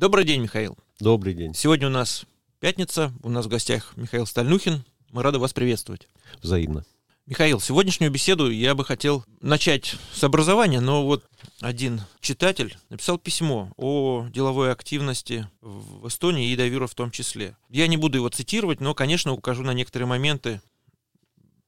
Добрый день, Михаил. Добрый день. Сегодня у нас пятница, у нас в гостях Михаил Стальнухин. Мы рады вас приветствовать. Взаимно. Михаил, сегодняшнюю беседу я бы хотел начать с образования, но вот один читатель написал письмо о деловой активности в Эстонии и Давира в том числе. Я не буду его цитировать, но, конечно, укажу на некоторые моменты.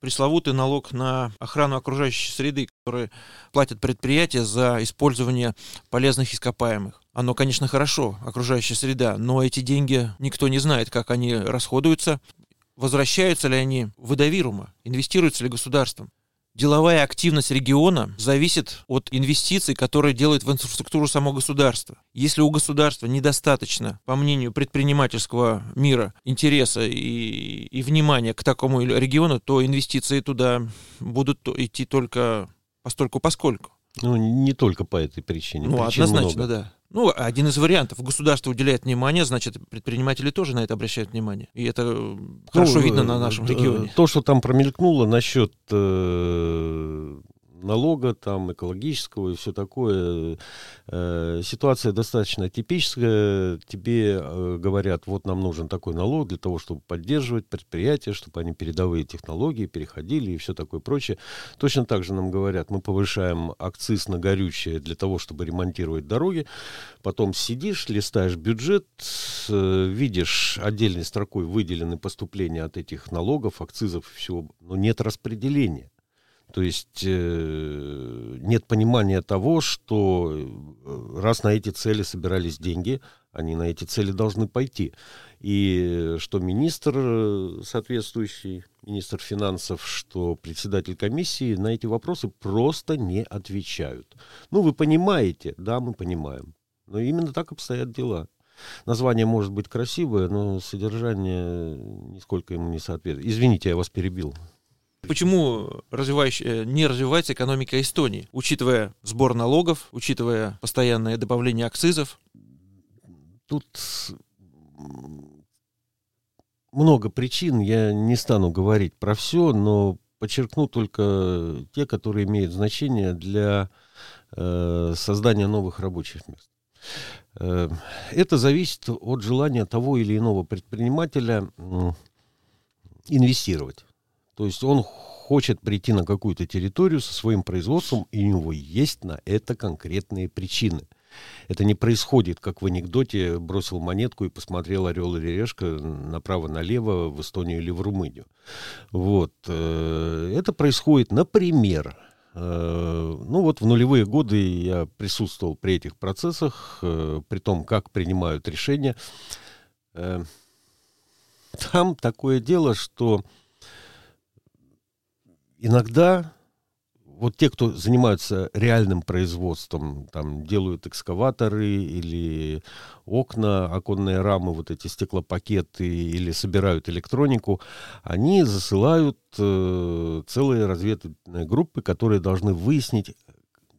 Пресловутый налог на охрану окружающей среды, который платят предприятия за использование полезных ископаемых. Оно, конечно, хорошо, окружающая среда, но эти деньги никто не знает, как они расходуются возвращаются ли они в Идовирума, инвестируются ли государством. Деловая активность региона зависит от инвестиций, которые делает в инфраструктуру само государство. Если у государства недостаточно, по мнению предпринимательского мира, интереса и, и внимания к такому региону, то инвестиции туда будут идти только постольку поскольку. Ну, не только по этой причине. Ну, Причин однозначно, много. да. Ну, один из вариантов. Государство уделяет внимание, значит, предприниматели тоже на это обращают внимание. И это ну, хорошо видно на нашем регионе. То, что там промелькнуло насчет э, налога, там, экологического и все такое. Э, ситуация достаточно типическая. Тебе э, говорят, вот нам нужен такой налог для того, чтобы поддерживать предприятия, чтобы они передовые технологии переходили и все такое прочее. Точно так же нам говорят, мы повышаем акциз на горючее для того, чтобы ремонтировать дороги. Потом сидишь, листаешь бюджет, э, видишь отдельной строкой выделены поступления от этих налогов, акцизов и всего, но нет распределения. То есть э, нет понимания того, что э, раз на эти цели собирались деньги, они на эти цели должны пойти. И что министр э, соответствующий, министр финансов, что председатель комиссии на эти вопросы просто не отвечают. Ну, вы понимаете, да, мы понимаем. Но именно так обстоят дела. Название может быть красивое, но содержание нисколько ему не соответствует. Извините, я вас перебил. Почему развивающая, не развивается экономика Эстонии, учитывая сбор налогов, учитывая постоянное добавление акцизов? Тут много причин, я не стану говорить про все, но подчеркну только те, которые имеют значение для э, создания новых рабочих мест. Э, это зависит от желания того или иного предпринимателя э, инвестировать. То есть он хочет прийти на какую-то территорию со своим производством, и у него есть на это конкретные причины. Это не происходит, как в анекдоте, бросил монетку и посмотрел орел или решка направо-налево в Эстонию или в Румынию. Вот. Э, это происходит, например, э, ну вот в нулевые годы я присутствовал при этих процессах, э, при том, как принимают решения. Там такое дело, что иногда вот те, кто занимаются реальным производством, там делают экскаваторы или окна, оконные рамы, вот эти стеклопакеты или собирают электронику, они засылают э, целые разведывательные группы, которые должны выяснить,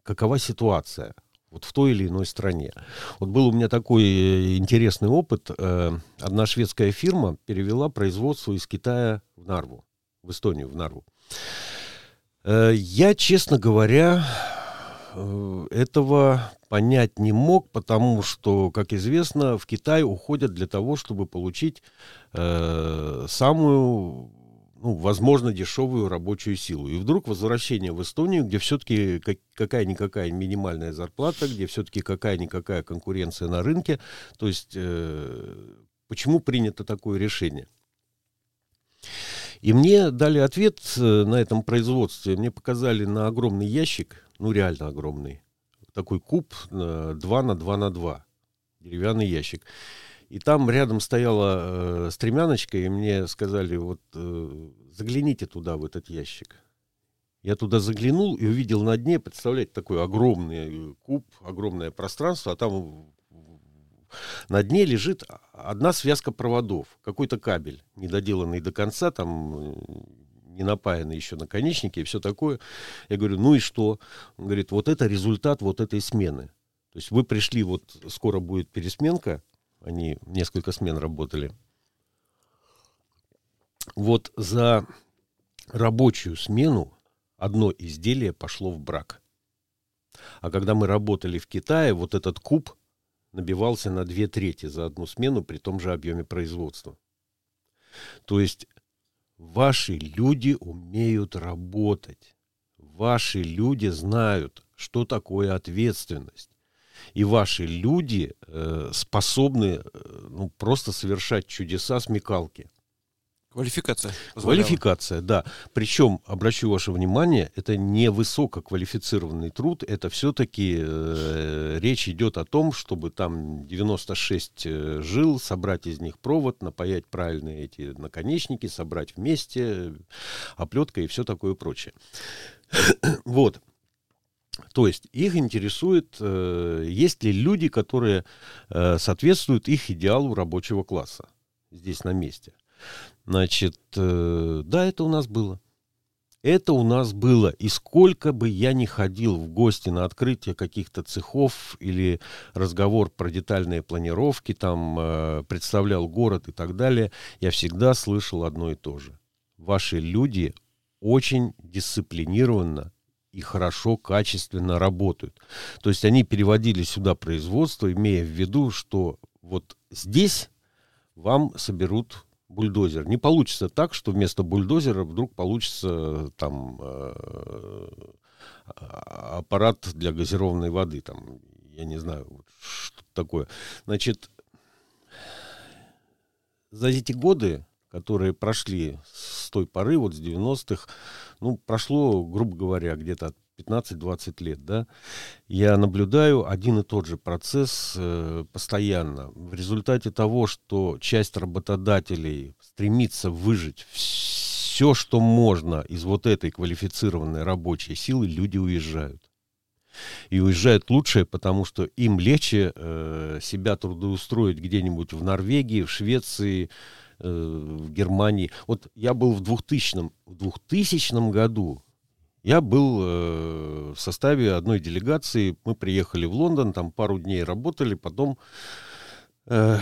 какова ситуация вот в той или иной стране. Вот был у меня такой э, интересный опыт. Э, одна шведская фирма перевела производство из Китая в Нарву, в Эстонию, в Нарву. Э, я, честно говоря, э, этого понять не мог, потому что, как известно, в Китай уходят для того, чтобы получить э, самую, ну, возможно, дешевую рабочую силу. И вдруг возвращение в Эстонию, где все-таки как, какая-никакая минимальная зарплата, где все-таки какая-никакая конкуренция на рынке. То есть, э, почему принято такое решение? И мне дали ответ э, на этом производстве. Мне показали на огромный ящик, ну реально огромный, такой куб 2 на 2 на 2, деревянный ящик. И там рядом стояла э, стремяночка, и мне сказали, вот э, загляните туда, в этот ящик. Я туда заглянул и увидел на дне, представляете, такой огромный куб, огромное пространство, а там на дне лежит одна связка проводов, какой-то кабель, недоделанный до конца, там не напаянный еще наконечники и все такое. Я говорю, ну и что? Он говорит, вот это результат вот этой смены. То есть вы пришли, вот скоро будет пересменка, они несколько смен работали. Вот за рабочую смену одно изделие пошло в брак. А когда мы работали в Китае, вот этот куб набивался на две трети за одну смену при том же объеме производства. То есть ваши люди умеют работать. Ваши люди знают, что такое ответственность. И ваши люди э, способны э, ну, просто совершать чудеса смекалки. Квалификация. Позволяла. Квалификация, да. Причем, обращу ваше внимание, это не высококвалифицированный труд, это все-таки э, речь идет о том, чтобы там 96 э, жил, собрать из них провод, напаять правильные эти наконечники, собрать вместе, оплетка и все такое прочее. вот. То есть их интересует, э, есть ли люди, которые э, соответствуют их идеалу рабочего класса здесь на месте. Значит, э, да, это у нас было. Это у нас было. И сколько бы я ни ходил в гости на открытие каких-то цехов или разговор про детальные планировки, там э, представлял город и так далее, я всегда слышал одно и то же. Ваши люди очень дисциплинированно и хорошо, качественно работают. То есть они переводили сюда производство, имея в виду, что вот здесь вам соберут бульдозер. Не получится так, что вместо бульдозера вдруг получится там э, аппарат для газированной воды, там, я не знаю, что такое. Значит, за эти годы, которые прошли с той поры, вот с 90-х, ну, прошло, грубо говоря, где-то 15-20 лет, да, я наблюдаю один и тот же процесс э, постоянно. В результате того, что часть работодателей стремится выжить все, что можно из вот этой квалифицированной рабочей силы, люди уезжают. И уезжают лучше, потому что им легче э, себя трудоустроить где-нибудь в Норвегии, в Швеции, э, в Германии. Вот я был в 2000, в 2000 году я был э, в составе одной делегации. Мы приехали в Лондон, там пару дней работали, потом э,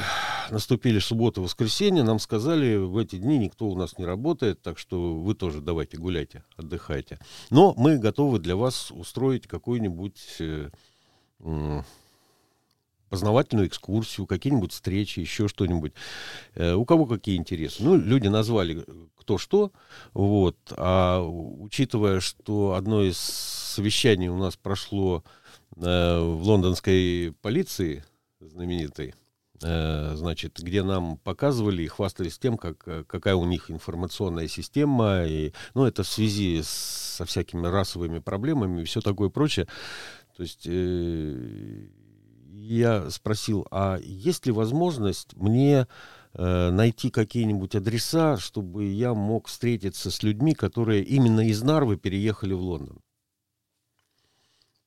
наступили суббота, воскресенье. Нам сказали, в эти дни никто у нас не работает, так что вы тоже давайте гуляйте, отдыхайте. Но мы готовы для вас устроить какую-нибудь э, познавательную экскурсию, какие-нибудь встречи, еще что-нибудь. Э, у кого какие интересы? Ну, люди назвали кто что, вот. А учитывая, что одно из совещаний у нас прошло э, в лондонской полиции знаменитой, э, значит, где нам показывали и хвастались тем, как, какая у них информационная система, и, ну, это в связи с, со всякими расовыми проблемами и все такое прочее. То есть э, я спросил, а есть ли возможность мне э, найти какие-нибудь адреса, чтобы я мог встретиться с людьми, которые именно из Нарвы переехали в Лондон?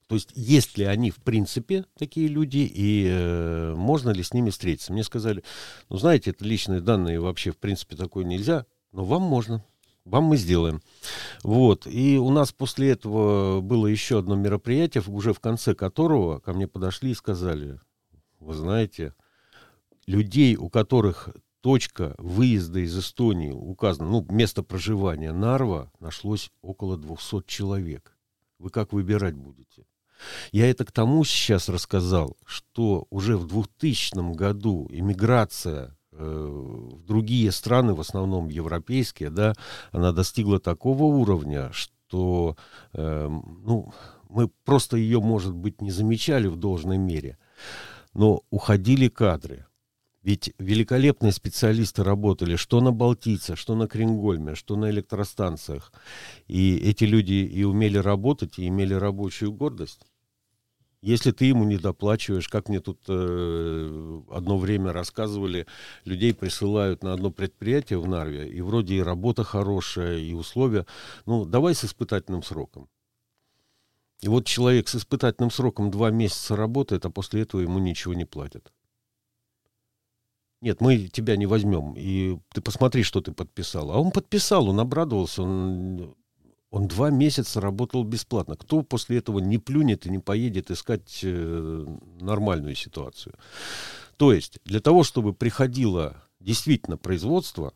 То есть есть ли они в принципе такие люди и э, можно ли с ними встретиться? Мне сказали, ну знаете, это личные данные вообще в принципе такое нельзя, но вам можно вам мы сделаем. Вот. И у нас после этого было еще одно мероприятие, уже в конце которого ко мне подошли и сказали, вы знаете, людей, у которых точка выезда из Эстонии указана, ну, место проживания Нарва, нашлось около 200 человек. Вы как выбирать будете? Я это к тому сейчас рассказал, что уже в 2000 году иммиграция в другие страны, в основном европейские, да, она достигла такого уровня, что э, ну, мы просто ее, может быть, не замечали в должной мере. Но уходили кадры. Ведь великолепные специалисты работали что на Балтийце, что на Крингольме, что на электростанциях. И эти люди и умели работать, и имели рабочую гордость. Если ты ему не доплачиваешь, как мне тут э, одно время рассказывали, людей присылают на одно предприятие в Нарве, и вроде и работа хорошая, и условия. Ну, давай с испытательным сроком. И вот человек с испытательным сроком два месяца работает, а после этого ему ничего не платят. Нет, мы тебя не возьмем. И ты посмотри, что ты подписал. А он подписал, он обрадовался, он он два месяца работал бесплатно. Кто после этого не плюнет и не поедет искать э, нормальную ситуацию? То есть для того, чтобы приходило действительно производство,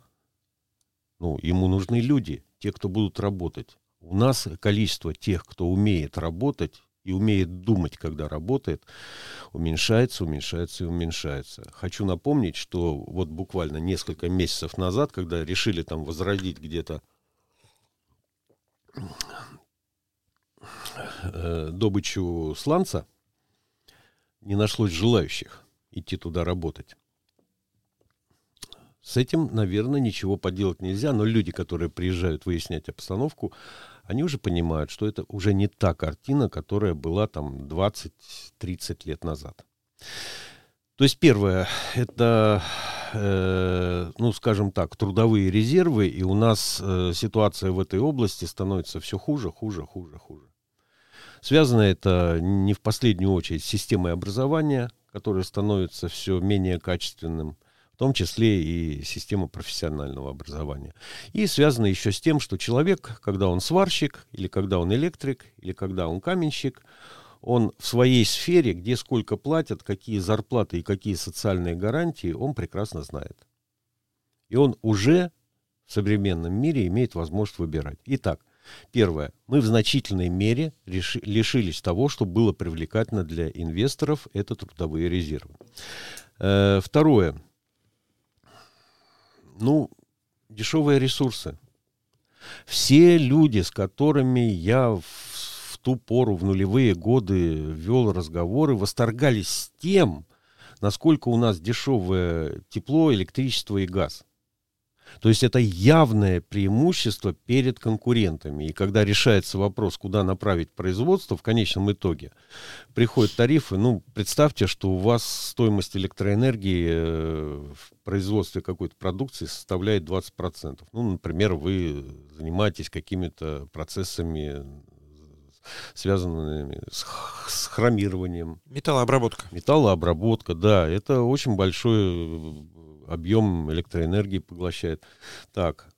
ну, ему нужны люди, те, кто будут работать. У нас количество тех, кто умеет работать, и умеет думать, когда работает, уменьшается, уменьшается и уменьшается. Хочу напомнить, что вот буквально несколько месяцев назад, когда решили там возродить где-то добычу сланца, не нашлось желающих идти туда работать. С этим, наверное, ничего поделать нельзя, но люди, которые приезжают выяснять обстановку, они уже понимают, что это уже не та картина, которая была там 20-30 лет назад. То есть первое, это, э, ну, скажем так, трудовые резервы, и у нас э, ситуация в этой области становится все хуже, хуже, хуже, хуже. Связано это не в последнюю очередь с системой образования, которая становится все менее качественным, в том числе и система профессионального образования. И связано еще с тем, что человек, когда он сварщик, или когда он электрик, или когда он каменщик, он в своей сфере, где сколько платят, какие зарплаты и какие социальные гарантии, он прекрасно знает. И он уже в современном мире имеет возможность выбирать. Итак, первое. Мы в значительной мере реши, лишились того, что было привлекательно для инвесторов, это трудовые резервы. Э, второе ну, дешевые ресурсы. Все люди, с которыми я в, ту пору, в нулевые годы вел разговоры, восторгались тем, насколько у нас дешевое тепло, электричество и газ. То есть это явное преимущество перед конкурентами. И когда решается вопрос, куда направить производство, в конечном итоге приходят тарифы. Ну, представьте, что у вас стоимость электроэнергии э, в производстве какой-то продукции составляет 20%. Ну, например, вы занимаетесь какими-то процессами связанными с, с хромированием. Металлообработка. Металлообработка, да. Это очень большой объем электроэнергии поглощает. Так,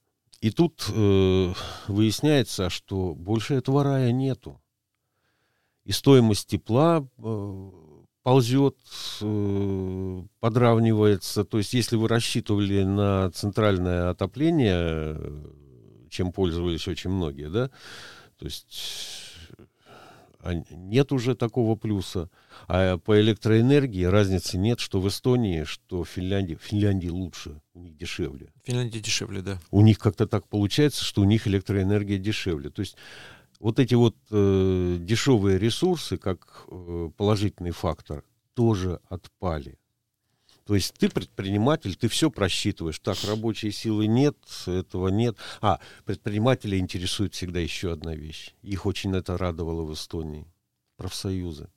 и тут э, выясняется, что больше этого рая нету. И стоимость тепла э, ползет, э, подравнивается. То есть, если вы рассчитывали на центральное отопление, чем пользовались очень многие, да, то есть нет уже такого плюса. А по электроэнергии разницы нет, что в Эстонии, что в Финляндии. В Финляндии лучше, у них дешевле. Финляндия дешевле, да. У них как-то так получается, что у них электроэнергия дешевле. То есть вот эти вот э, дешевые ресурсы, как э, положительный фактор, тоже отпали. То есть ты предприниматель, ты все просчитываешь. Так, рабочей силы нет, этого нет. А, предпринимателя интересует всегда еще одна вещь. Их очень это радовало в Эстонии. Профсоюзы.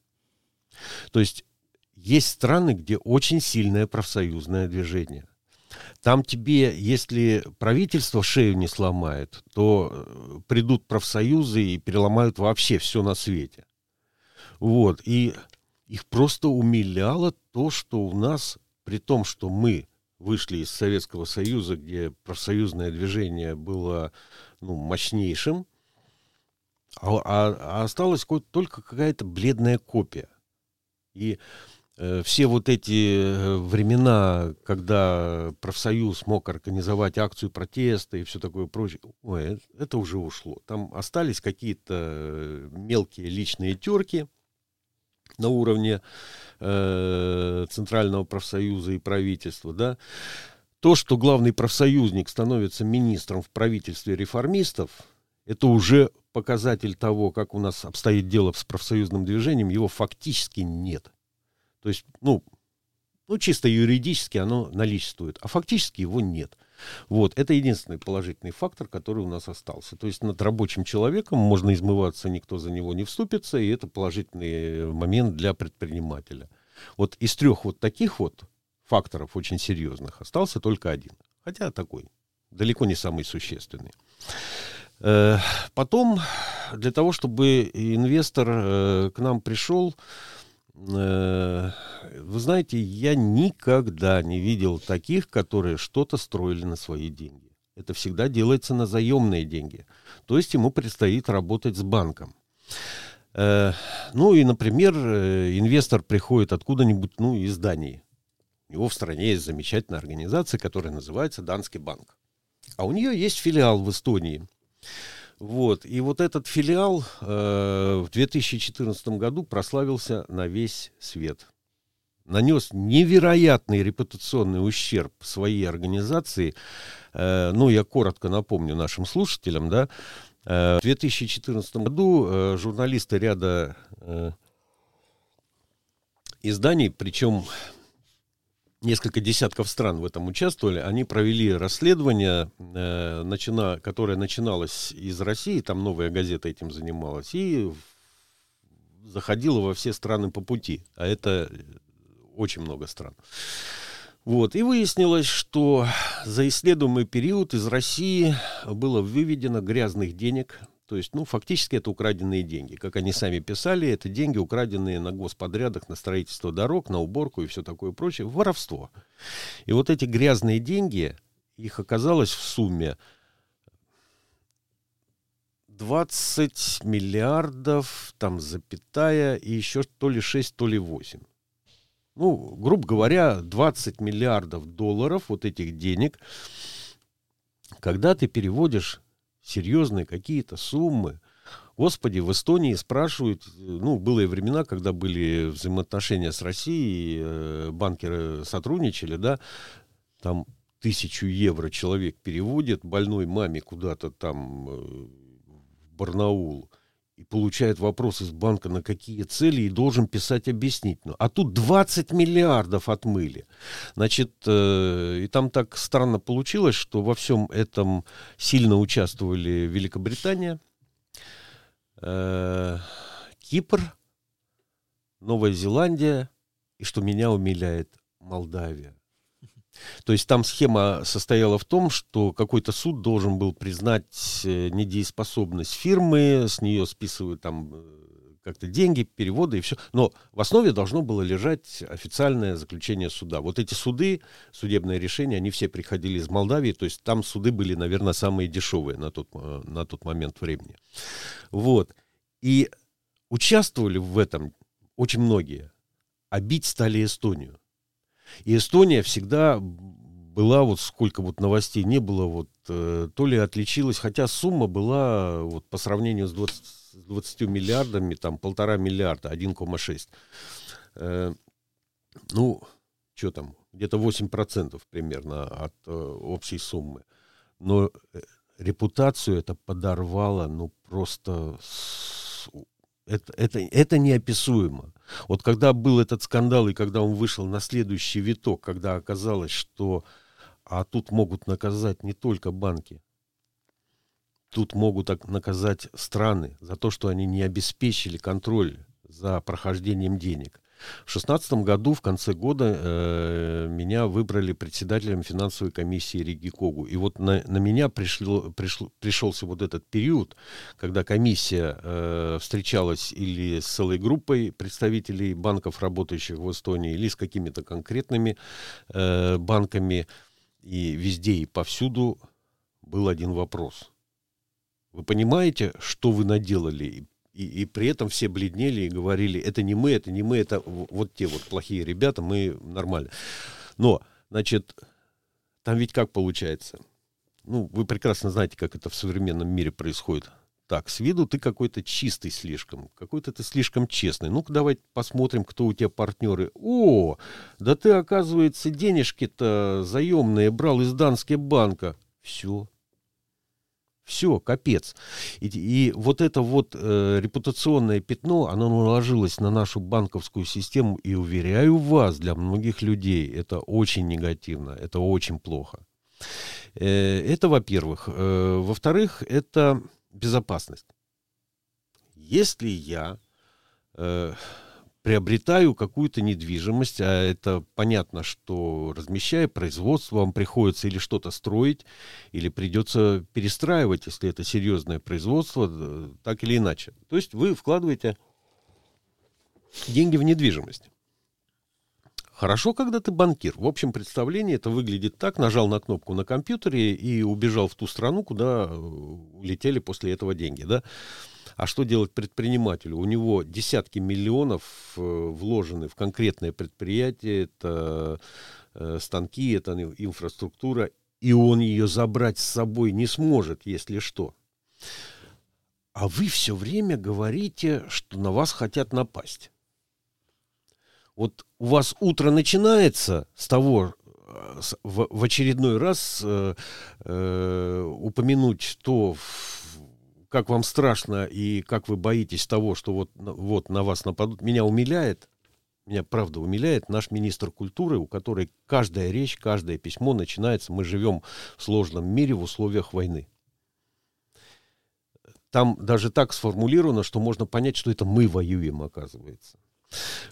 То есть есть страны, где очень сильное профсоюзное движение. Там тебе, если правительство шею не сломает, то э, придут профсоюзы и переломают вообще все на свете. Вот. И их просто умиляло то, что у нас при том, что мы вышли из Советского Союза, где профсоюзное движение было ну, мощнейшим, а, а, а осталась только какая-то бледная копия. И э, все вот эти э, времена, когда профсоюз мог организовать акцию протеста и все такое прочее, ой, это уже ушло. Там остались какие-то э, мелкие личные терки на уровне э, Центрального профсоюза и правительства, да, то, что главный профсоюзник становится министром в правительстве реформистов, это уже показатель того, как у нас обстоит дело с профсоюзным движением, его фактически нет. То есть, ну, ну чисто юридически оно наличествует, а фактически его нет. Вот, это единственный положительный фактор, который у нас остался. То есть над рабочим человеком можно измываться, никто за него не вступится, и это положительный момент для предпринимателя. Вот из трех вот таких вот факторов очень серьезных остался только один. Хотя такой, далеко не самый существенный. Э, потом, для того, чтобы инвестор э, к нам пришел, Э, вы знаете, я никогда не видел таких, которые что-то строили на свои деньги. Это всегда делается на заемные деньги. То есть ему предстоит работать с банком. Э, ну и, например, э, инвестор приходит откуда-нибудь, ну, из Дании. У него в стране есть замечательная организация, которая называется Данский банк. А у нее есть филиал в Эстонии. Вот. И вот этот филиал э, в 2014 году прославился на весь свет. Нанес невероятный репутационный ущерб своей организации. Э, ну, я коротко напомню нашим слушателям, да. Э, в 2014 году э, журналисты ряда э, изданий, причем несколько десятков стран в этом участвовали, они провели расследование, э, начина, которое начиналось из России, там новая газета этим занималась, и заходила во все страны по пути, а это очень много стран. Вот, и выяснилось, что за исследуемый период из России было выведено грязных денег то есть, ну, фактически это украденные деньги. Как они сами писали, это деньги, украденные на господрядах, на строительство дорог, на уборку и все такое прочее. Воровство. И вот эти грязные деньги, их оказалось в сумме 20 миллиардов, там, запятая, и еще то ли 6, то ли 8. Ну, грубо говоря, 20 миллиардов долларов вот этих денег, когда ты переводишь серьезные какие-то суммы. Господи, в Эстонии спрашивают, ну, были времена, когда были взаимоотношения с Россией, э, банкеры сотрудничали, да, там тысячу евро человек переводит больной маме куда-то там э, в Барнаул и получает вопрос из банка, на какие цели, и должен писать объяснительно. А тут 20 миллиардов отмыли. Значит, э, и там так странно получилось, что во всем этом сильно участвовали Великобритания, э, Кипр, Новая Зеландия, и что меня умиляет, Молдавия. То есть там схема состояла в том, что какой-то суд должен был признать э, недееспособность фирмы, с нее списывают там э, как-то деньги, переводы и все. Но в основе должно было лежать официальное заключение суда. Вот эти суды, судебные решения, они все приходили из Молдавии, то есть там суды были, наверное, самые дешевые на тот, э, на тот момент времени. Вот. И участвовали в этом очень многие, а бить стали Эстонию. И Эстония всегда была, вот сколько вот новостей не было, вот э, то ли отличилась, хотя сумма была вот по сравнению с 20, с 20 миллиардами, там полтора миллиарда, 1,6. Э, ну, что там, где-то 8% примерно от э, общей суммы. Но э, репутацию это подорвало, ну, просто с, это, это, это неописуемо. Вот когда был этот скандал, и когда он вышел на следующий виток, когда оказалось, что а тут могут наказать не только банки, тут могут наказать страны за то, что они не обеспечили контроль за прохождением денег. В шестнадцатом году, в конце года, э, меня выбрали председателем финансовой комиссии Риги Когу. И вот на, на меня пришло, пришло, пришелся вот этот период, когда комиссия э, встречалась или с целой группой представителей банков, работающих в Эстонии, или с какими-то конкретными э, банками. И везде и повсюду был один вопрос. Вы понимаете, что вы наделали? И, и при этом все бледнели и говорили, это не мы, это не мы, это вот те вот плохие ребята, мы нормально. Но, значит, там ведь как получается? Ну, вы прекрасно знаете, как это в современном мире происходит. Так, с виду ты какой-то чистый слишком, какой-то ты слишком честный. Ну-ка, давай посмотрим, кто у тебя партнеры. О, да ты, оказывается, денежки-то заемные брал из Данского банка. Все, все, капец. И, и вот это вот э, репутационное пятно, оно наложилось на нашу банковскую систему, и уверяю вас, для многих людей это очень негативно, это очень плохо. Э, это во-первых. Э, во-вторых, это безопасность. Если я э, приобретаю какую-то недвижимость, а это понятно, что размещая производство, вам приходится или что-то строить, или придется перестраивать, если это серьезное производство, э, так или иначе. То есть вы вкладываете деньги в недвижимость. Хорошо, когда ты банкир. В общем представлении это выглядит так. Нажал на кнопку на компьютере и убежал в ту страну, куда э, улетели после этого деньги. Да? А что делать предпринимателю? У него десятки миллионов э, вложены в конкретное предприятие, это э, станки, это инфраструктура, и он ее забрать с собой не сможет, если что. а вы все время говорите, что на вас хотят напасть. Вот у вас утро начинается с того, э, в, очередной раз э, э, упомянуть то, как вам страшно и как вы боитесь того, что вот, вот на вас нападут, меня умиляет, меня правда умиляет наш министр культуры, у которой каждая речь, каждое письмо начинается, мы живем в сложном мире в условиях войны. Там даже так сформулировано, что можно понять, что это мы воюем, оказывается.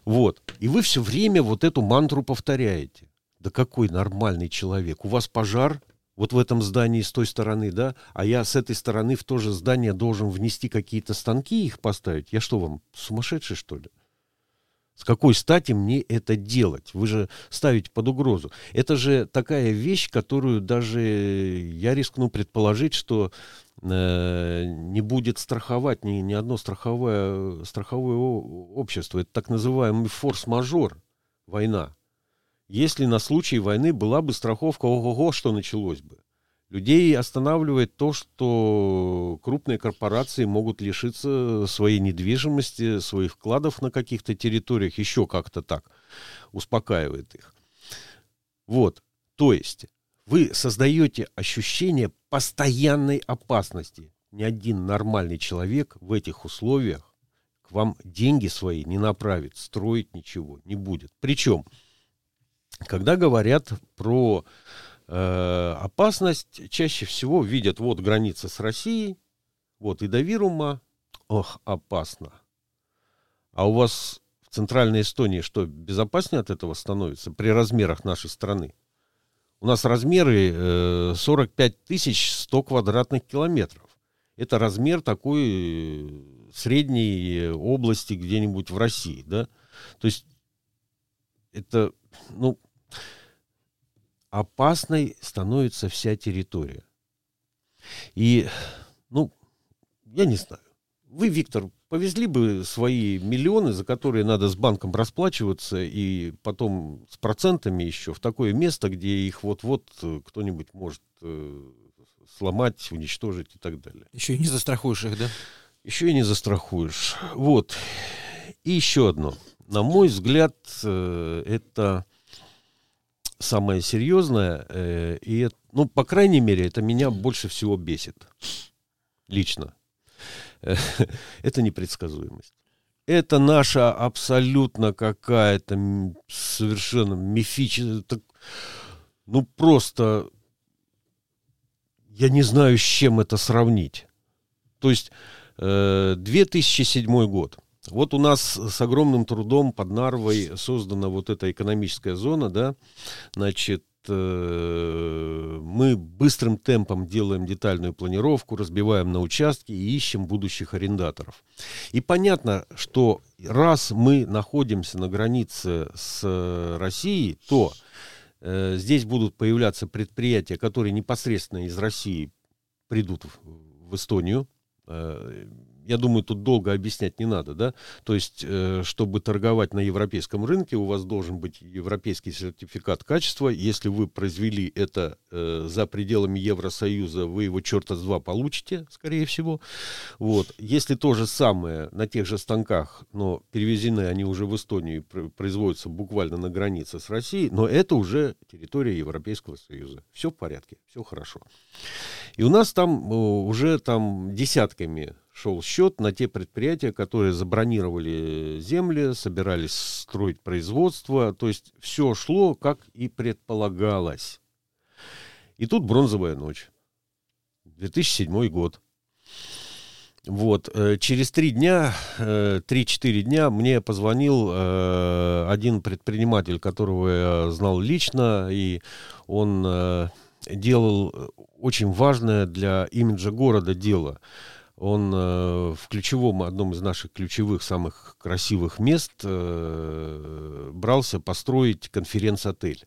Вот. И вы все время вот эту мантру повторяете. Да какой нормальный человек. У вас пожар, вот в этом здании с той стороны, да, а я с этой стороны в то же здание должен внести какие-то станки и их поставить. Я что вам, сумасшедший, что ли? С какой стати мне это делать? Вы же ставите под угрозу. Это же такая вещь, которую даже я рискну предположить, что э, не будет страховать ни, ни одно страховое, страховое общество. Это так называемый форс-мажор, война. Если на случай войны была бы страховка, ого-го, что началось бы. Людей останавливает то, что крупные корпорации могут лишиться своей недвижимости, своих вкладов на каких-то территориях, еще как-то так успокаивает их. Вот, то есть вы создаете ощущение постоянной опасности. Ни один нормальный человек в этих условиях к вам деньги свои не направит, строить ничего не будет. Причем когда говорят про э, опасность, чаще всего видят вот граница с Россией, вот и до Вирума, ох, опасно. А у вас в Центральной Эстонии что, безопаснее от этого становится при размерах нашей страны? У нас размеры э, 45 тысяч 100 квадратных километров. Это размер такой э, средней области где-нибудь в России, да? То есть это, ну, опасной становится вся территория. И, ну, я не знаю. Вы, Виктор, повезли бы свои миллионы, за которые надо с банком расплачиваться, и потом с процентами еще в такое место, где их вот-вот э, кто-нибудь может э, сломать, уничтожить и так далее. Еще и не застрахуешь их, да? Еще и не застрахуешь. Вот. И еще одно. На мой взгляд, э, это самое серьезное, э, и, ну, по крайней мере, это меня больше всего бесит. Лично. это непредсказуемость. Это наша абсолютно какая-то совершенно мифическая, ну, просто я не знаю, с чем это сравнить. То есть э, 2007 год – вот у нас с огромным трудом под Нарвой создана вот эта экономическая зона, да, значит, э, мы быстрым темпом делаем детальную планировку, разбиваем на участки и ищем будущих арендаторов. И понятно, что раз мы находимся на границе с Россией, то э, здесь будут появляться предприятия, которые непосредственно из России придут в, в Эстонию. Э, я думаю, тут долго объяснять не надо, да? То есть, э, чтобы торговать на европейском рынке, у вас должен быть европейский сертификат качества. Если вы произвели это э, за пределами Евросоюза, вы его черта с два получите, скорее всего. Вот. Если то же самое на тех же станках, но перевезены они уже в Эстонию, производятся буквально на границе с Россией, но это уже территория Европейского Союза. Все в порядке, все хорошо. И у нас там э, уже там десятками шел счет на те предприятия, которые забронировали земли, собирались строить производство. То есть все шло, как и предполагалось. И тут бронзовая ночь. 2007 год. Вот, э, через три дня, э, три-четыре дня мне позвонил э, один предприниматель, которого я знал лично, и он делал очень важное для имиджа города дело – он э, в ключевом, одном из наших ключевых, самых красивых мест э, брался построить конференц-отель.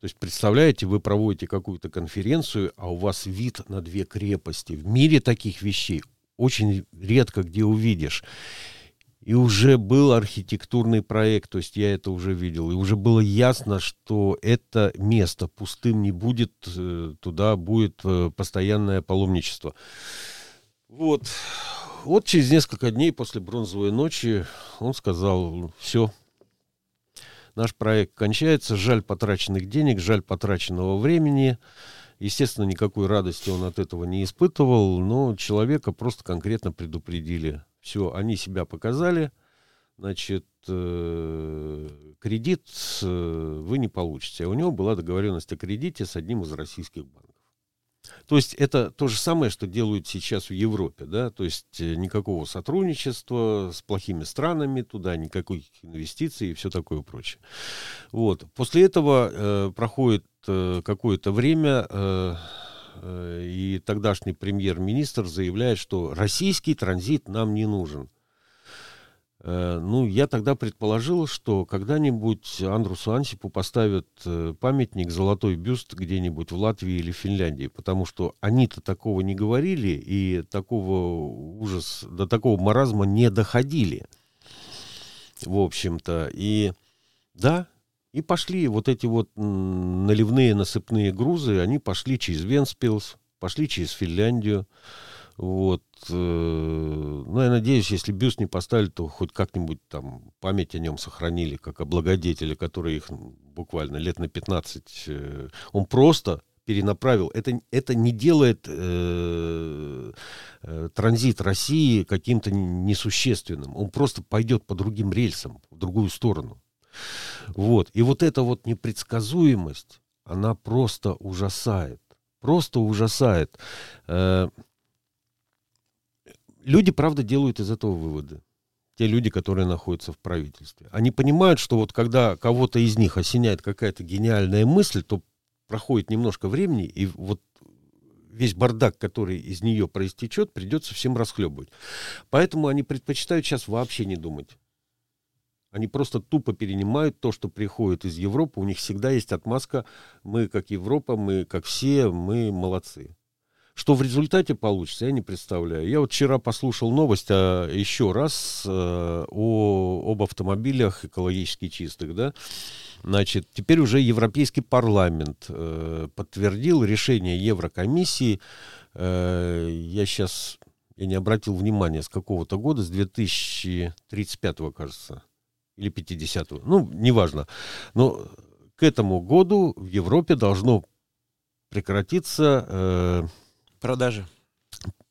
То есть, представляете, вы проводите какую-то конференцию, а у вас вид на две крепости. В мире таких вещей очень редко где увидишь. И уже был архитектурный проект, то есть я это уже видел. И уже было ясно, что это место пустым не будет, э, туда будет постоянное паломничество. Вот. вот через несколько дней после бронзовой ночи он сказал, все, наш проект кончается, жаль потраченных денег, жаль потраченного времени. Естественно, никакой радости он от этого не испытывал, но человека просто конкретно предупредили. Все, они себя показали, значит, э, кредит э, вы не получите. А у него была договоренность о кредите с одним из российских банков. То есть это то же самое, что делают сейчас в Европе, да, то есть э, никакого сотрудничества с плохими странами туда, никаких инвестиций и все такое прочее. Вот. После этого э, проходит э, какое-то время, э, э, и тогдашний премьер-министр заявляет, что российский транзит нам не нужен. Э, ну, я тогда предположил, что когда-нибудь Андрусу Ансипу поставят э, памятник, золотой бюст где-нибудь в Латвии или Финляндии, потому что они-то такого не говорили и такого ужас, до такого маразма не доходили, в общем-то. И да, и пошли вот эти вот наливные насыпные грузы, они пошли через Венспилс, пошли через Финляндию. Вот. Э, ну, я надеюсь, если бюст не поставили, то хоть как-нибудь там память о нем сохранили, как о благодетеле, который их буквально лет на 15... Э, он просто перенаправил. Это, это не делает э, э, транзит России каким-то несущественным. Он просто пойдет по другим рельсам, в другую сторону. Вот. И вот эта вот непредсказуемость, она просто ужасает. Просто ужасает. Э, люди, правда, делают из этого выводы. Те люди, которые находятся в правительстве. Они понимают, что вот когда кого-то из них осеняет какая-то гениальная мысль, то проходит немножко времени, и вот весь бардак, который из нее проистечет, придется всем расхлебывать. Поэтому они предпочитают сейчас вообще не думать. Они просто тупо перенимают то, что приходит из Европы. У них всегда есть отмазка. Мы, как Европа, мы, как все, мы молодцы. Что в результате получится, я не представляю. Я вот вчера послушал новость а, еще раз а, о, об автомобилях экологически чистых, да. Значит, теперь уже Европейский парламент э, подтвердил решение Еврокомиссии. Э, я сейчас я не обратил внимания, с какого-то года, с 2035, кажется, или 50-го, ну, неважно. Но к этому году в Европе должно прекратиться э, Продажи.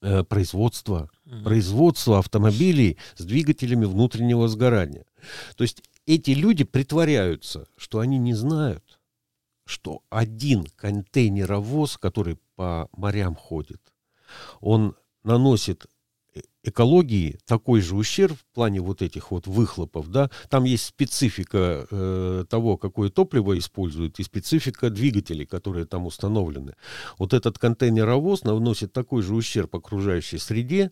Э, производство. Угу. Производство автомобилей с двигателями внутреннего сгорания. То есть эти люди притворяются, что они не знают, что один контейнеровоз, который по морям ходит, он наносит экологии такой же ущерб в плане вот этих вот выхлопов, да, там есть специфика э, того, какое топливо используют, и специфика двигателей, которые там установлены. Вот этот контейнеровоз наносит такой же ущерб окружающей среде,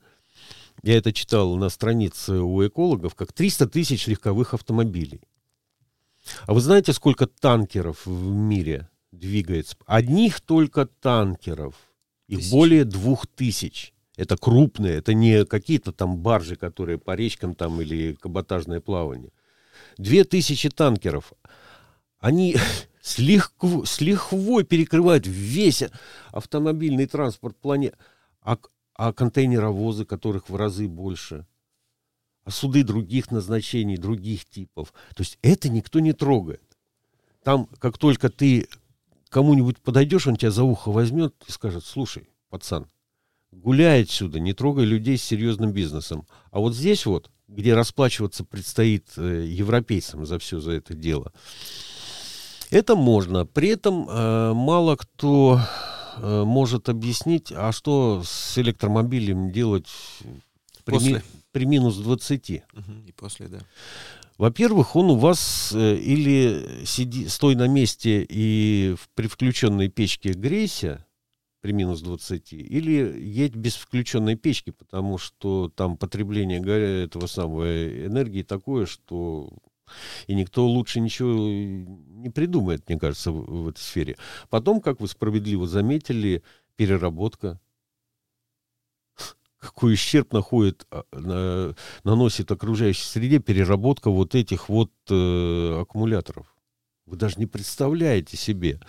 я это читал на странице у экологов, как 300 тысяч легковых автомобилей. А вы знаете, сколько танкеров в мире двигается? Одних только танкеров. Их Тысяч. более двух тысяч. Это крупные, это не какие-то там баржи, которые по речкам там или каботажное плавание. Две тысячи танкеров. Они с, легко, с лихвой перекрывают весь автомобильный транспорт планеты. А, а контейнеровозы, которых в разы больше. А суды других назначений, других типов. То есть это никто не трогает. Там, как только ты кому-нибудь подойдешь, он тебя за ухо возьмет и скажет, слушай, пацан, гуляй отсюда, не трогай людей с серьезным бизнесом. А вот здесь вот, где расплачиваться предстоит э, европейцам за все за это дело, это можно. При этом э, мало кто э, может объяснить, а что с электромобилем делать при, после. Ми, при минус 20. Угу, и после, да. Во-первых, он у вас э, или сиди, стой на месте и в, при включенной печке грейся, при минус 20, или едь без включенной печки, потому что там потребление этого самого энергии такое, что и никто лучше ничего не придумает, мне кажется, в, в этой сфере. Потом, как вы справедливо заметили, переработка. Какой ущерб находит, а, на, наносит окружающей среде переработка вот этих вот э, аккумуляторов. Вы даже не представляете себе.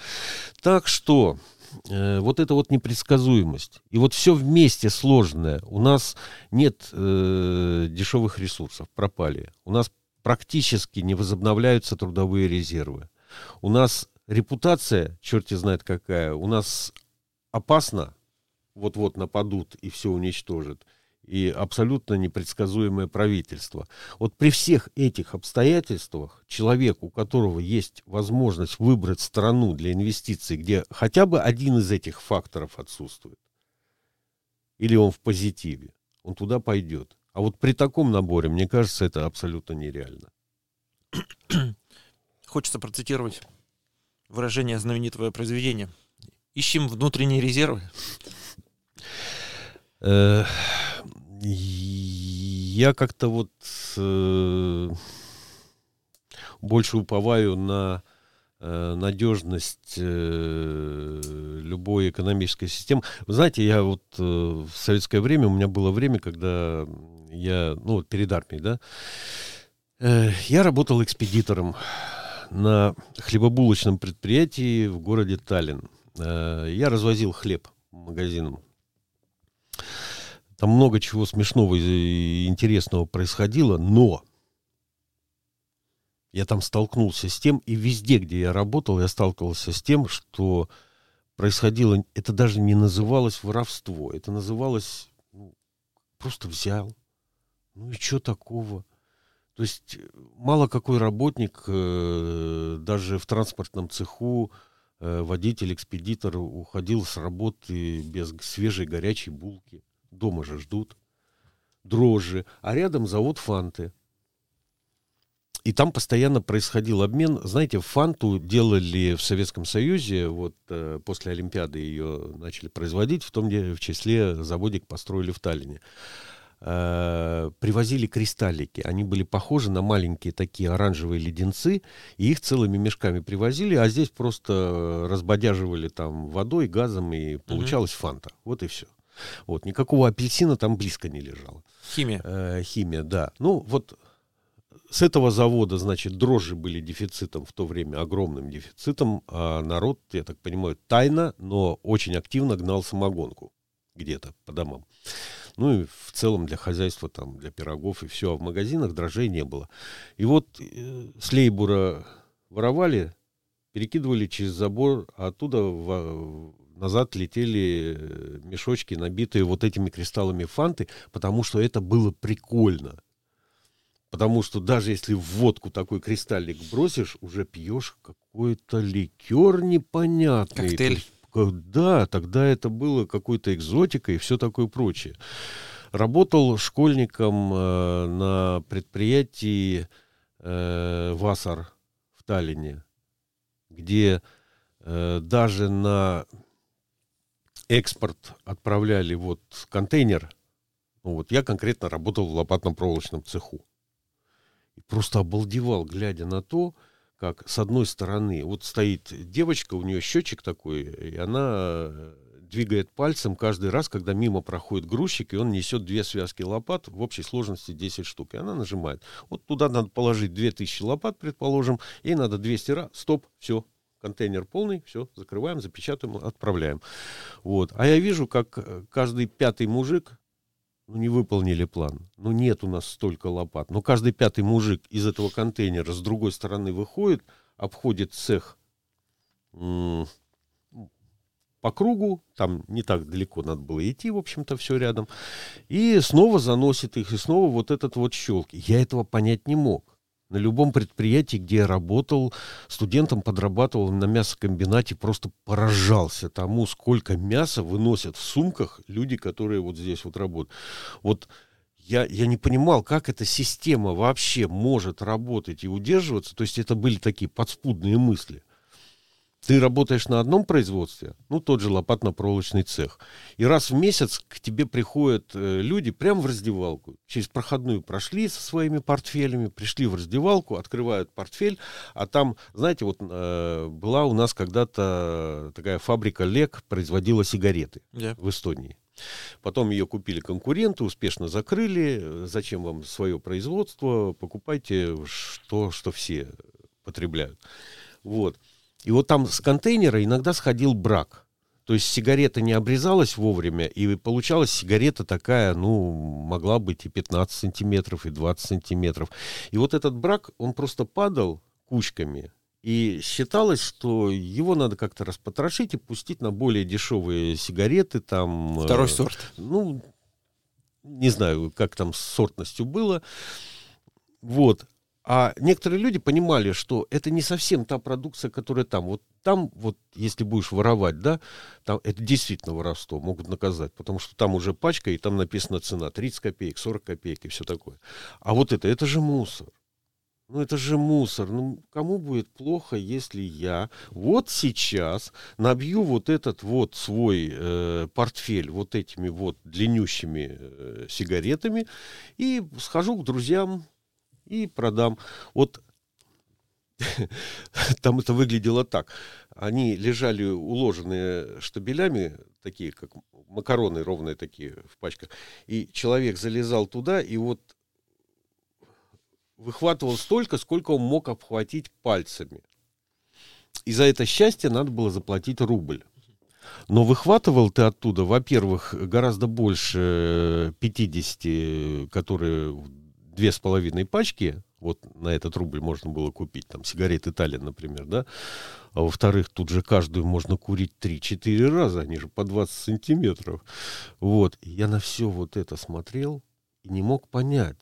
Так что э, вот эта вот непредсказуемость. И вот все вместе сложное. У нас нет э, дешевых ресурсов, пропали. У нас практически не возобновляются трудовые резервы. У нас репутация, черти знает какая, у нас опасно, вот-вот нападут и все уничтожат и абсолютно непредсказуемое правительство. Вот при всех этих обстоятельствах человек, у которого есть возможность выбрать страну для инвестиций, где хотя бы один из этих факторов отсутствует, или он в позитиве, он туда пойдет. А вот при таком наборе, мне кажется, это абсолютно нереально. Хочется процитировать выражение знаменитого произведения. Ищем внутренние резервы. Я как-то вот э, больше уповаю на э, надежность э, любой экономической системы. Вы знаете, я вот э, в советское время, у меня было время, когда я, ну перед армией, да, э, я работал экспедитором на хлебобулочном предприятии в городе Таллин. Э, я развозил хлеб магазинам. Там много чего смешного и интересного происходило, но я там столкнулся с тем, и везде, где я работал, я сталкивался с тем, что происходило, это даже не называлось воровство, это называлось ну, просто взял. Ну и что такого? То есть мало какой работник, э, даже в транспортном цеху, э, водитель, экспедитор уходил с работы без свежей горячей булки дома же ждут, дрожжи, а рядом завод Фанты. И там постоянно происходил обмен. Знаете, Фанту делали в Советском Союзе, вот э, после Олимпиады ее начали производить, в том в числе заводик построили в Таллине. Э, привозили кристаллики. Они были похожи на маленькие такие оранжевые леденцы, и их целыми мешками привозили, а здесь просто разбодяживали там водой, газом, и получалась угу. фанта. Вот и все. Вот, никакого апельсина там близко не лежало. Химия. Э, химия, да. Ну, вот с этого завода, значит, дрожжи были дефицитом в то время, огромным дефицитом, а народ, я так понимаю, тайно, но очень активно гнал самогонку где-то по домам. Ну и в целом для хозяйства, там, для пирогов и все. А в магазинах дрожжей не было. И вот э, с Лейбура воровали, перекидывали через забор, а оттуда в, назад летели э, мешочки, набитые вот этими кристаллами фанты, потому что это было прикольно. Потому что даже если в водку такой кристаллик бросишь, уже пьешь какой-то ликер непонятный. Коктейль. Да, тогда это было какой-то экзотика и все такое прочее. Работал школьником э, на предприятии э, ВАСАР в Таллине, где э, даже на экспорт отправляли вот контейнер. Ну, вот я конкретно работал в лопатно-проволочном цеху. И просто обалдевал, глядя на то, как с одной стороны вот стоит девочка, у нее счетчик такой, и она э, двигает пальцем каждый раз, когда мимо проходит грузчик, и он несет две связки лопат в общей сложности 10 штук. И она нажимает. Вот туда надо положить 2000 лопат, предположим, и надо 200 раз. Стоп, все, контейнер полный, все, закрываем, запечатаем, отправляем. Вот. А я вижу, как э, каждый пятый мужик, ну, не выполнили план. Ну, нет у нас столько лопат. Но каждый пятый мужик из этого контейнера с другой стороны выходит, обходит цех по кругу, там не так далеко надо было идти, в общем-то, все рядом, и снова заносит их, и снова вот этот вот щелк. Я этого понять не мог. На любом предприятии, где я работал, студентом подрабатывал на мясокомбинате, просто поражался тому, сколько мяса выносят в сумках люди, которые вот здесь вот работают. Вот я, я не понимал, как эта система вообще может работать и удерживаться. То есть это были такие подспудные мысли. Ты работаешь на одном производстве, ну, тот же лопатно-проволочный цех, и раз в месяц к тебе приходят э, люди прямо в раздевалку. Через проходную прошли со своими портфелями, пришли в раздевалку, открывают портфель, а там, знаете, вот э, была у нас когда-то такая фабрика ЛЕК, производила сигареты yeah. в Эстонии. Потом ее купили конкуренты, успешно закрыли. Зачем вам свое производство? Покупайте то, что все потребляют. Вот. И вот там с контейнера иногда сходил брак. То есть сигарета не обрезалась вовремя, и получалась сигарета такая, ну, могла быть и 15 сантиметров, и 20 сантиметров. И вот этот брак, он просто падал кучками, и считалось, что его надо как-то распотрошить и пустить на более дешевые сигареты. Там, Второй э, сорт. Ну, не знаю, как там с сортностью было. Вот. А некоторые люди понимали, что это не совсем та продукция, которая там. Вот там, вот если будешь воровать, да, там это действительно воровство, могут наказать, потому что там уже пачка, и там написана цена 30 копеек, 40 копеек и все такое. А вот это, это же мусор. Ну это же мусор. Ну кому будет плохо, если я вот сейчас набью вот этот вот свой э, портфель вот этими вот длиннющими э, сигаретами и схожу к друзьям и продам. Вот там это выглядело так. Они лежали уложенные штабелями, такие как макароны ровные такие в пачках. И человек залезал туда и вот выхватывал столько, сколько он мог обхватить пальцами. И за это счастье надо было заплатить рубль. Но выхватывал ты оттуда, во-первых, гораздо больше 50, которые две с половиной пачки, вот на этот рубль можно было купить, там, сигареты Италия, например, да, а во-вторых, тут же каждую можно курить 3-4 раза, они же по 20 сантиметров, вот, и я на все вот это смотрел и не мог понять,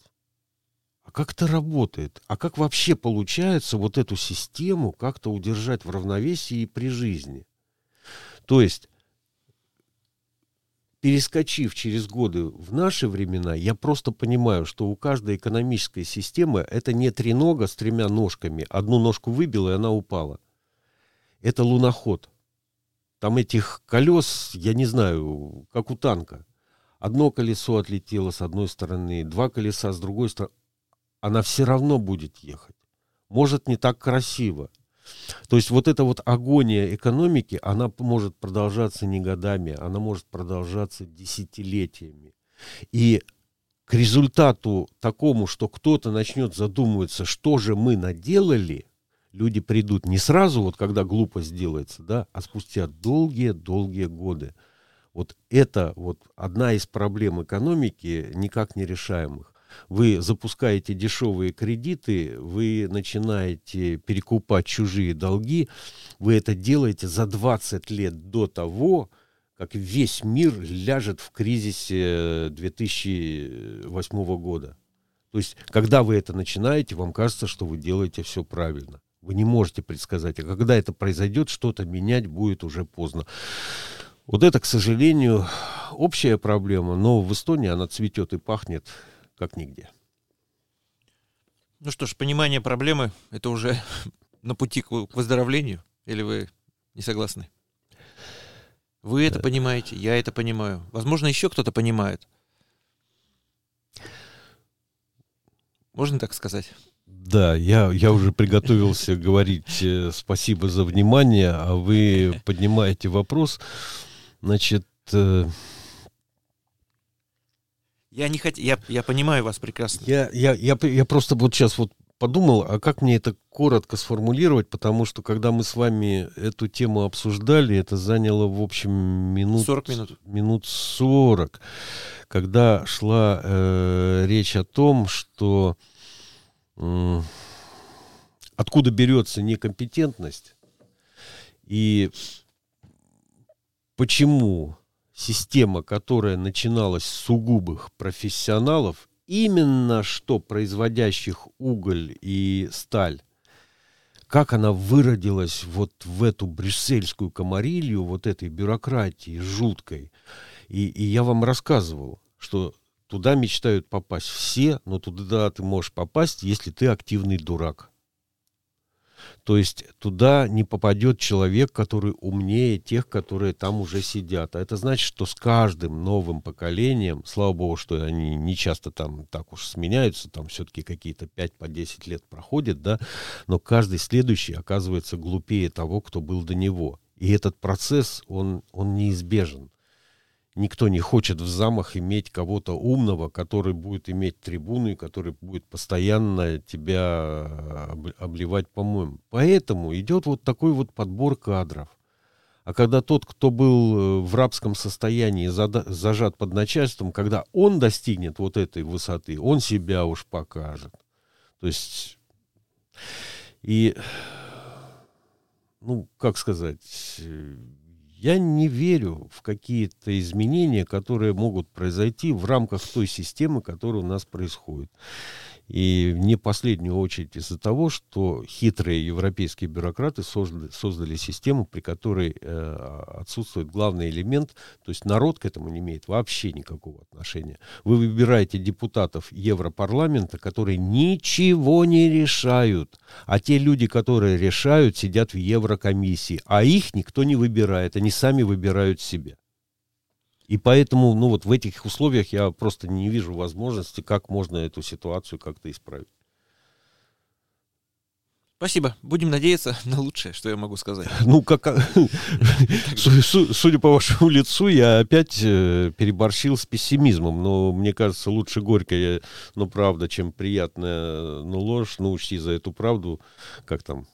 а как это работает, а как вообще получается вот эту систему как-то удержать в равновесии при жизни. То есть перескочив через годы в наши времена, я просто понимаю, что у каждой экономической системы это не тренога с тремя ножками. Одну ножку выбила, и она упала. Это луноход. Там этих колес, я не знаю, как у танка. Одно колесо отлетело с одной стороны, два колеса с другой стороны. Она все равно будет ехать. Может, не так красиво, то есть вот эта вот агония экономики, она может продолжаться не годами, она может продолжаться десятилетиями. И к результату такому, что кто-то начнет задумываться, что же мы наделали, люди придут не сразу, вот когда глупость делается, да, а спустя долгие-долгие годы. Вот это вот одна из проблем экономики, никак не решаемых вы запускаете дешевые кредиты, вы начинаете перекупать чужие долги, вы это делаете за 20 лет до того, как весь мир ляжет в кризисе 2008 года. То есть, когда вы это начинаете, вам кажется, что вы делаете все правильно. Вы не можете предсказать. А когда это произойдет, что-то менять будет уже поздно. Вот это, к сожалению, общая проблема, но в Эстонии она цветет и пахнет как нигде. Ну что ж, понимание проблемы — это уже на пути к выздоровлению? Или вы не согласны? Вы это понимаете, я это понимаю. Возможно, еще кто-то понимает. Можно так сказать? Да, я, я уже приготовился говорить э, спасибо за внимание, а вы поднимаете вопрос. Значит, э, я не хотел, я, я понимаю вас прекрасно. Я, я, я, я просто вот сейчас вот подумал, а как мне это коротко сформулировать, потому что когда мы с вами эту тему обсуждали, это заняло, в общем, минут... 40 минут. Минут 40, когда шла э, речь о том, что э, откуда берется некомпетентность и почему система, которая начиналась с сугубых профессионалов, именно что производящих уголь и сталь, как она выродилась вот в эту брюссельскую комарилью, вот этой бюрократии жуткой. И, и я вам рассказывал, что туда мечтают попасть все, но туда ты можешь попасть, если ты активный дурак. То есть туда не попадет человек, который умнее тех, которые там уже сидят. А это значит, что с каждым новым поколением, слава богу, что они не часто там так уж сменяются, там все-таки какие-то 5 по 10 лет проходят, да, но каждый следующий оказывается глупее того, кто был до него. И этот процесс, он, он неизбежен никто не хочет в замах иметь кого-то умного, который будет иметь трибуны, который будет постоянно тебя обливать, по-моему. Поэтому идет вот такой вот подбор кадров. А когда тот, кто был э, в рабском состоянии, зажат под начальством, когда он достигнет вот этой высоты, он себя уж покажет. То есть, и, ну, как сказать, я не верю в какие-то изменения, которые могут произойти в рамках той системы, которая у нас происходит. И не последнюю очередь из-за того, что хитрые европейские бюрократы создали, создали систему, при которой э, отсутствует главный элемент, то есть народ к этому не имеет вообще никакого отношения. Вы выбираете депутатов Европарламента, которые ничего не решают, а те люди, которые решают, сидят в Еврокомиссии, а их никто не выбирает, они сами выбирают себя. И поэтому, ну вот в этих условиях я просто не вижу возможности, как можно эту ситуацию как-то исправить. Спасибо. Будем надеяться на лучшее, что я могу сказать. Ну, как, судя по вашему лицу, я опять э, переборщил с пессимизмом, но мне кажется, лучше горькая, ну, правда, чем приятная, ну, ложь. Ну, учти за эту правду, как там,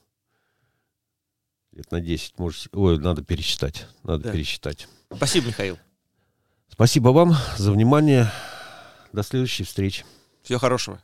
лет на 10, может, ой, надо пересчитать, надо да. пересчитать. Спасибо, Михаил. Спасибо вам за внимание. До следующей встречи. Всего хорошего.